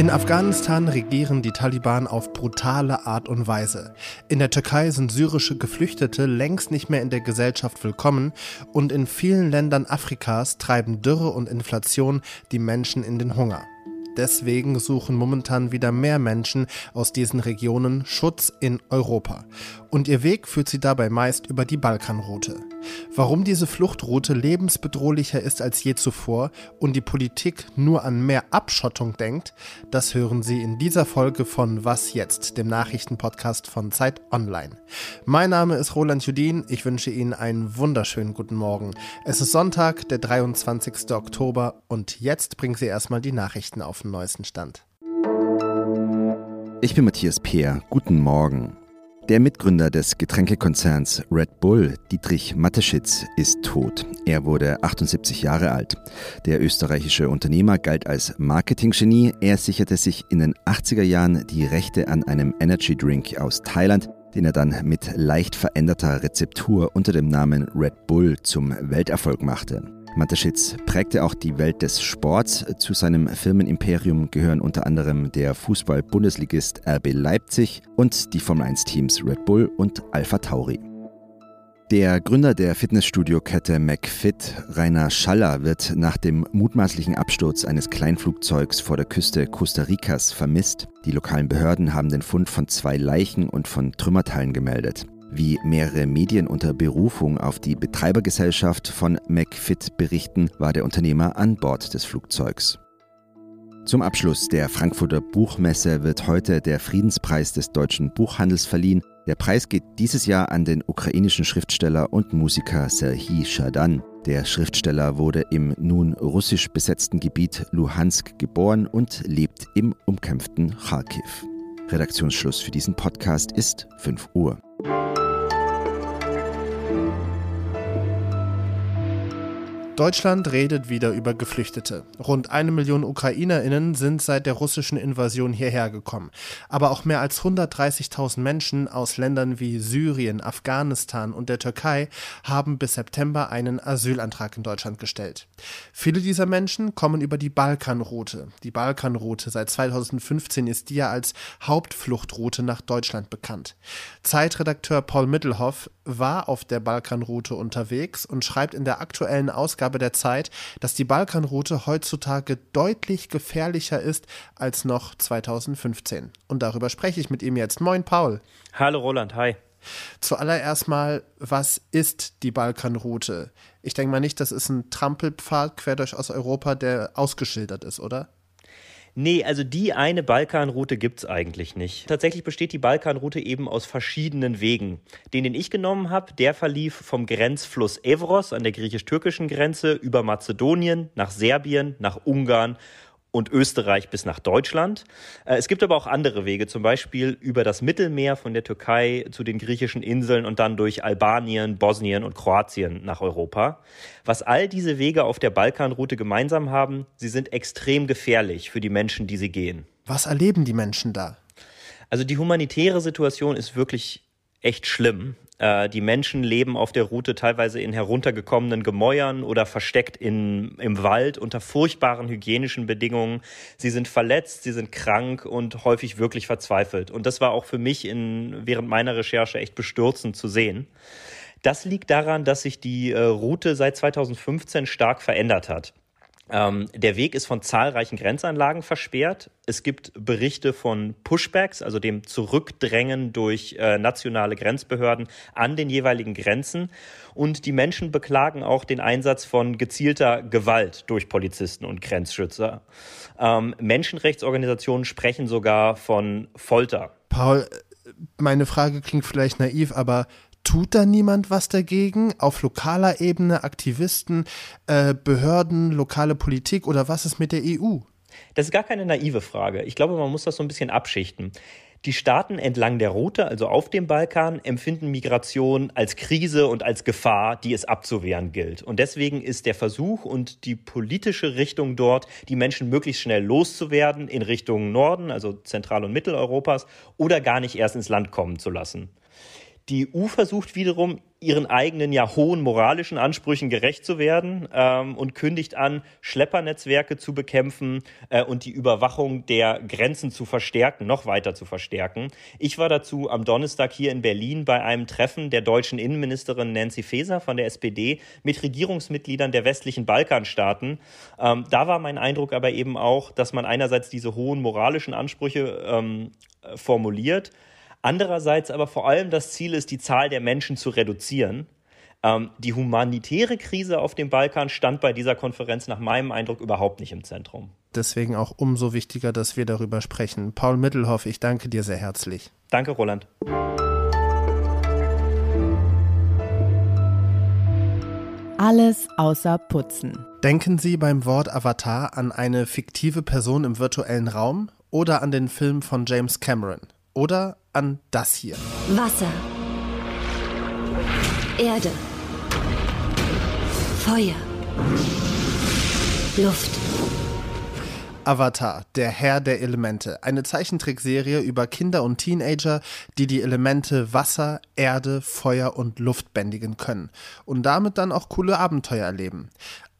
In Afghanistan regieren die Taliban auf brutale Art und Weise. In der Türkei sind syrische Geflüchtete längst nicht mehr in der Gesellschaft willkommen und in vielen Ländern Afrikas treiben Dürre und Inflation die Menschen in den Hunger. Deswegen suchen momentan wieder mehr Menschen aus diesen Regionen Schutz in Europa. Und ihr Weg führt sie dabei meist über die Balkanroute. Warum diese Fluchtroute lebensbedrohlicher ist als je zuvor und die Politik nur an mehr Abschottung denkt, das hören Sie in dieser Folge von Was jetzt, dem Nachrichtenpodcast von Zeit Online. Mein Name ist Roland Judin, ich wünsche Ihnen einen wunderschönen guten Morgen. Es ist Sonntag, der 23. Oktober und jetzt bringen Sie erstmal die Nachrichten auf den neuesten Stand. Ich bin Matthias Peer, guten Morgen. Der Mitgründer des Getränkekonzerns Red Bull, Dietrich Mateschitz, ist tot. Er wurde 78 Jahre alt. Der österreichische Unternehmer galt als Marketinggenie. Er sicherte sich in den 80er Jahren die Rechte an einem Energy Drink aus Thailand, den er dann mit leicht veränderter Rezeptur unter dem Namen Red Bull zum Welterfolg machte. Mateschitz prägte auch die Welt des Sports. Zu seinem Firmenimperium gehören unter anderem der Fußball-Bundesligist RB Leipzig und die Formel-1-Teams Red Bull und Alpha Tauri. Der Gründer der Fitnessstudio-Kette McFit, Rainer Schaller, wird nach dem mutmaßlichen Absturz eines Kleinflugzeugs vor der Küste Costa Ricas vermisst. Die lokalen Behörden haben den Fund von zwei Leichen und von Trümmerteilen gemeldet. Wie mehrere Medien unter Berufung auf die Betreibergesellschaft von McFit berichten, war der Unternehmer an Bord des Flugzeugs. Zum Abschluss der Frankfurter Buchmesse wird heute der Friedenspreis des deutschen Buchhandels verliehen. Der Preis geht dieses Jahr an den ukrainischen Schriftsteller und Musiker Serhii Shadan. Der Schriftsteller wurde im nun russisch besetzten Gebiet Luhansk geboren und lebt im umkämpften Kharkiv. Redaktionsschluss für diesen Podcast ist 5 Uhr. Deutschland redet wieder über Geflüchtete. Rund eine Million UkrainerInnen sind seit der russischen Invasion hierher gekommen. Aber auch mehr als 130.000 Menschen aus Ländern wie Syrien, Afghanistan und der Türkei haben bis September einen Asylantrag in Deutschland gestellt. Viele dieser Menschen kommen über die Balkanroute. Die Balkanroute seit 2015 ist die ja als Hauptfluchtroute nach Deutschland bekannt. Zeitredakteur Paul Mittelhoff war auf der Balkanroute unterwegs und schreibt in der aktuellen Ausgabe der Zeit, dass die Balkanroute heutzutage deutlich gefährlicher ist als noch 2015. Und darüber spreche ich mit ihm jetzt. Moin, Paul. Hallo, Roland. Hi. Zuallererst mal, was ist die Balkanroute? Ich denke mal nicht, das ist ein Trampelpfad quer durch Osteuropa, der ausgeschildert ist, oder? Nee, also die eine Balkanroute gibt's eigentlich nicht. Tatsächlich besteht die Balkanroute eben aus verschiedenen Wegen. Den, den ich genommen habe, der verlief vom Grenzfluss Evros an der griechisch-türkischen Grenze über Mazedonien nach Serbien, nach Ungarn und Österreich bis nach Deutschland. Äh, es gibt aber auch andere Wege, zum Beispiel über das Mittelmeer von der Türkei zu den griechischen Inseln und dann durch Albanien, Bosnien und Kroatien nach Europa. Was all diese Wege auf der Balkanroute gemeinsam haben, sie sind extrem gefährlich für die Menschen, die sie gehen. Was erleben die Menschen da? Also die humanitäre Situation ist wirklich echt schlimm. Äh, die Menschen leben auf der Route teilweise in heruntergekommenen Gemäuern oder versteckt in, im Wald unter furchtbaren hygienischen Bedingungen. Sie sind verletzt, sie sind krank und häufig wirklich verzweifelt. Und das war auch für mich in, während meiner Recherche echt bestürzend zu sehen. Das liegt daran, dass sich die äh, Route seit 2015 stark verändert hat. Ähm, der Weg ist von zahlreichen Grenzanlagen versperrt. Es gibt Berichte von Pushbacks, also dem Zurückdrängen durch äh, nationale Grenzbehörden an den jeweiligen Grenzen. Und die Menschen beklagen auch den Einsatz von gezielter Gewalt durch Polizisten und Grenzschützer. Ähm, Menschenrechtsorganisationen sprechen sogar von Folter. Paul, meine Frage klingt vielleicht naiv, aber Tut da niemand was dagegen? Auf lokaler Ebene, Aktivisten, äh, Behörden, lokale Politik oder was ist mit der EU? Das ist gar keine naive Frage. Ich glaube, man muss das so ein bisschen abschichten. Die Staaten entlang der Route, also auf dem Balkan, empfinden Migration als Krise und als Gefahr, die es abzuwehren gilt. Und deswegen ist der Versuch und die politische Richtung dort, die Menschen möglichst schnell loszuwerden in Richtung Norden, also Zentral- und Mitteleuropas, oder gar nicht erst ins Land kommen zu lassen. Die EU versucht wiederum, ihren eigenen ja hohen moralischen Ansprüchen gerecht zu werden ähm, und kündigt an, Schleppernetzwerke zu bekämpfen äh, und die Überwachung der Grenzen zu verstärken, noch weiter zu verstärken. Ich war dazu am Donnerstag hier in Berlin bei einem Treffen der deutschen Innenministerin Nancy Faeser von der SPD mit Regierungsmitgliedern der westlichen Balkanstaaten. Ähm, da war mein Eindruck aber eben auch, dass man einerseits diese hohen moralischen Ansprüche ähm, formuliert, Andererseits aber vor allem das Ziel ist, die Zahl der Menschen zu reduzieren. Ähm, die humanitäre Krise auf dem Balkan stand bei dieser Konferenz nach meinem Eindruck überhaupt nicht im Zentrum. Deswegen auch umso wichtiger, dass wir darüber sprechen. Paul Mittelhoff, ich danke dir sehr herzlich. Danke, Roland. Alles außer Putzen. Denken Sie beim Wort Avatar an eine fiktive Person im virtuellen Raum oder an den Film von James Cameron? Oder an das hier. Wasser. Erde. Feuer. Luft. Avatar, der Herr der Elemente, eine Zeichentrickserie über Kinder und Teenager, die die Elemente Wasser, Erde, Feuer und Luft bändigen können und damit dann auch coole Abenteuer erleben.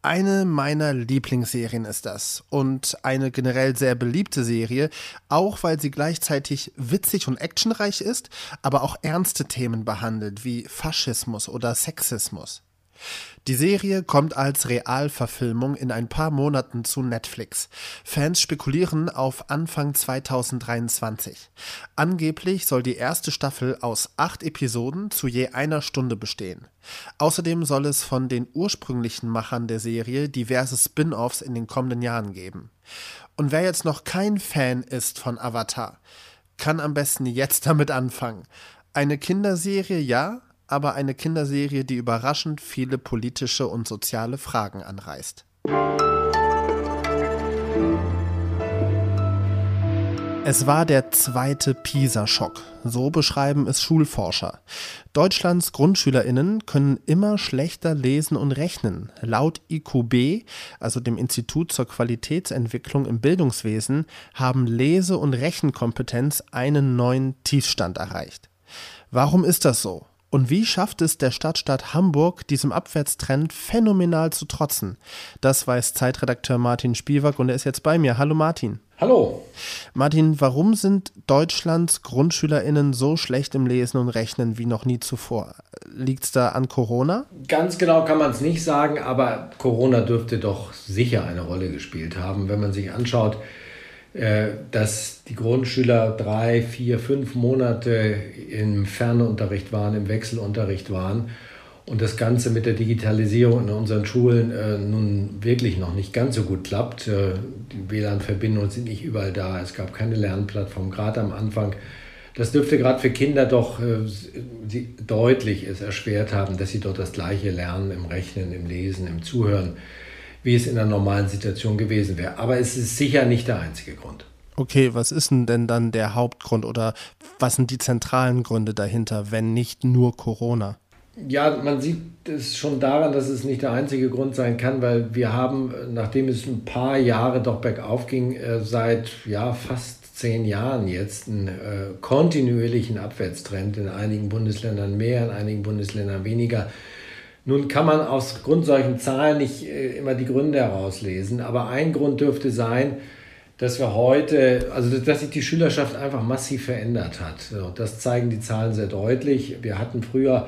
Eine meiner Lieblingsserien ist das und eine generell sehr beliebte Serie, auch weil sie gleichzeitig witzig und actionreich ist, aber auch ernste Themen behandelt wie Faschismus oder Sexismus. Die Serie kommt als Realverfilmung in ein paar Monaten zu Netflix. Fans spekulieren auf Anfang 2023. Angeblich soll die erste Staffel aus acht Episoden zu je einer Stunde bestehen. Außerdem soll es von den ursprünglichen Machern der Serie diverse Spin-offs in den kommenden Jahren geben. Und wer jetzt noch kein Fan ist von Avatar, kann am besten jetzt damit anfangen. Eine Kinderserie ja, aber eine Kinderserie, die überraschend viele politische und soziale Fragen anreißt. Es war der zweite PISA-Schock. So beschreiben es Schulforscher. Deutschlands GrundschülerInnen können immer schlechter lesen und rechnen. Laut IQB, also dem Institut zur Qualitätsentwicklung im Bildungswesen, haben Lese- und Rechenkompetenz einen neuen Tiefstand erreicht. Warum ist das so? Und wie schafft es der Stadtstaat Hamburg, diesem Abwärtstrend phänomenal zu trotzen? Das weiß Zeitredakteur Martin Spielwack und er ist jetzt bei mir. Hallo Martin. Hallo. Martin, warum sind Deutschlands GrundschülerInnen so schlecht im Lesen und Rechnen wie noch nie zuvor? Liegt es da an Corona? Ganz genau kann man es nicht sagen, aber Corona dürfte doch sicher eine Rolle gespielt haben. Wenn man sich anschaut, dass die Grundschüler drei, vier, fünf Monate im Fernunterricht waren, im Wechselunterricht waren und das Ganze mit der Digitalisierung in unseren Schulen äh, nun wirklich noch nicht ganz so gut klappt. Äh, die WLAN-Verbindungen sind nicht überall da, es gab keine Lernplattform, gerade am Anfang. Das dürfte gerade für Kinder doch äh, sie deutlich es erschwert haben, dass sie dort das gleiche lernen im Rechnen, im Lesen, im Zuhören wie es in einer normalen Situation gewesen wäre. Aber es ist sicher nicht der einzige Grund. Okay, was ist denn dann der Hauptgrund oder was sind die zentralen Gründe dahinter, wenn nicht nur Corona? Ja, man sieht es schon daran, dass es nicht der einzige Grund sein kann, weil wir haben, nachdem es ein paar Jahre doch bergauf ging, äh, seit ja, fast zehn Jahren jetzt einen äh, kontinuierlichen Abwärtstrend, in einigen Bundesländern mehr, in einigen Bundesländern weniger. Nun kann man aus Grund solchen Zahlen nicht äh, immer die Gründe herauslesen, aber ein Grund dürfte sein, dass wir heute, also dass sich die Schülerschaft einfach massiv verändert hat. Das zeigen die Zahlen sehr deutlich. Wir hatten früher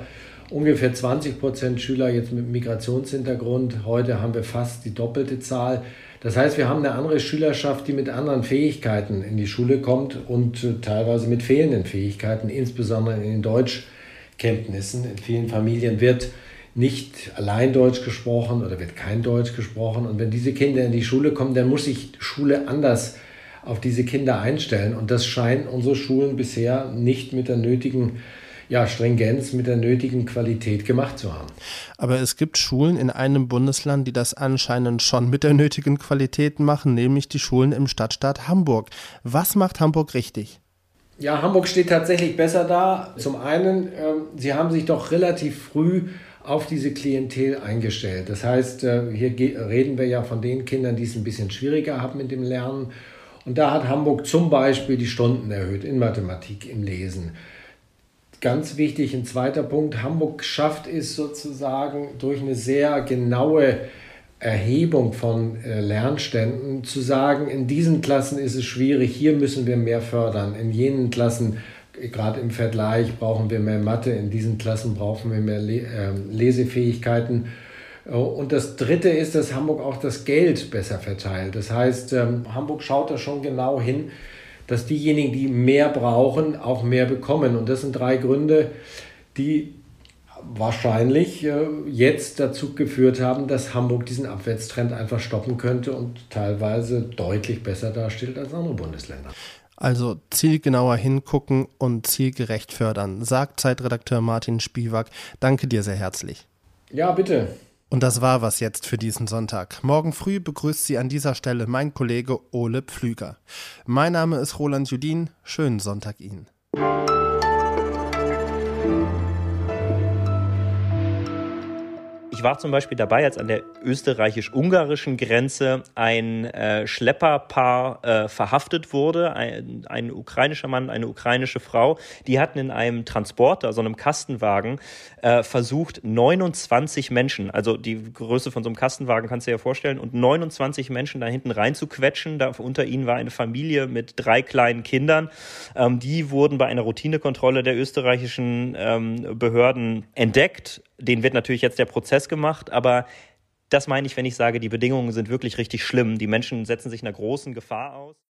ungefähr 20 Prozent Schüler jetzt mit Migrationshintergrund. Heute haben wir fast die doppelte Zahl. Das heißt, wir haben eine andere Schülerschaft, die mit anderen Fähigkeiten in die Schule kommt und äh, teilweise mit fehlenden Fähigkeiten, insbesondere in den Deutschkenntnissen. In vielen Familien wird nicht allein Deutsch gesprochen oder wird kein Deutsch gesprochen. Und wenn diese Kinder in die Schule kommen, dann muss sich Schule anders auf diese Kinder einstellen. Und das scheinen unsere Schulen bisher nicht mit der nötigen ja, Stringenz, mit der nötigen Qualität gemacht zu haben. Aber es gibt Schulen in einem Bundesland, die das anscheinend schon mit der nötigen Qualität machen, nämlich die Schulen im Stadtstaat Hamburg. Was macht Hamburg richtig? Ja, Hamburg steht tatsächlich besser da. Zum einen, äh, sie haben sich doch relativ früh auf diese Klientel eingestellt. Das heißt, äh, hier reden wir ja von den Kindern, die es ein bisschen schwieriger haben mit dem Lernen. Und da hat Hamburg zum Beispiel die Stunden erhöht in Mathematik, im Lesen. ganz wichtig, ein zweiter Punkt, Hamburg schafft es sozusagen durch eine sehr genaue Erhebung von äh, Lernständen zu sagen, in diesen Klassen ist es schwierig, hier müssen wir mehr fördern, in jenen Klassen, gerade im Vergleich, brauchen wir mehr Mathe, in diesen Klassen brauchen wir mehr ähm, Lesefähigkeiten. Äh, und das Dritte ist, dass Hamburg auch das Geld besser verteilt. Das heißt, ähm, Hamburg schaut da schon genau hin, dass diejenigen, die mehr brauchen, auch mehr bekommen. Und das sind drei Gründe, die wahrscheinlich äh, jetzt dazu geführt haben, dass Hamburg diesen Abwärtstrend einfach stoppen könnte und teilweise deutlich besser dasteht als andere Bundesländer. Also zielgenauer hingucken und zielgerecht fördern, sagt Zeitredakteur Martin Spiewak. Danke dir sehr herzlich. Ja, bitte. Und das war was jetzt für diesen Sonntag. Morgen früh begrüßt Sie an dieser Stelle mein Kollege Ole Pflüger. Mein Name ist Roland Judin. Schönen Sonntag Ihnen. Ich war zum Beispiel dabei, als an der österreichisch-ungarischen Grenze ein äh, Schlepperpaar äh, verhaftet wurde, ein, ein, ukrainischer Mann, eine ukrainische Frau. Die hatten in einem Transporter, so einem Kastenwagen, äh, versucht, 29 Menschen, also die Größe von so einem Kastenwagen kannst du dir ja vorstellen, und 29 Menschen da hinten reinzuquetschen. Unter ihnen war eine Familie mit drei kleinen Kindern. Ähm, die wurden bei einer Routinekontrolle der österreichischen ähm, Behörden entdeckt den wird natürlich jetzt der Prozess gemacht, aber das meine ich, wenn ich sage, die Bedingungen sind wirklich richtig schlimm. Die Menschen setzen sich einer großen Gefahr aus.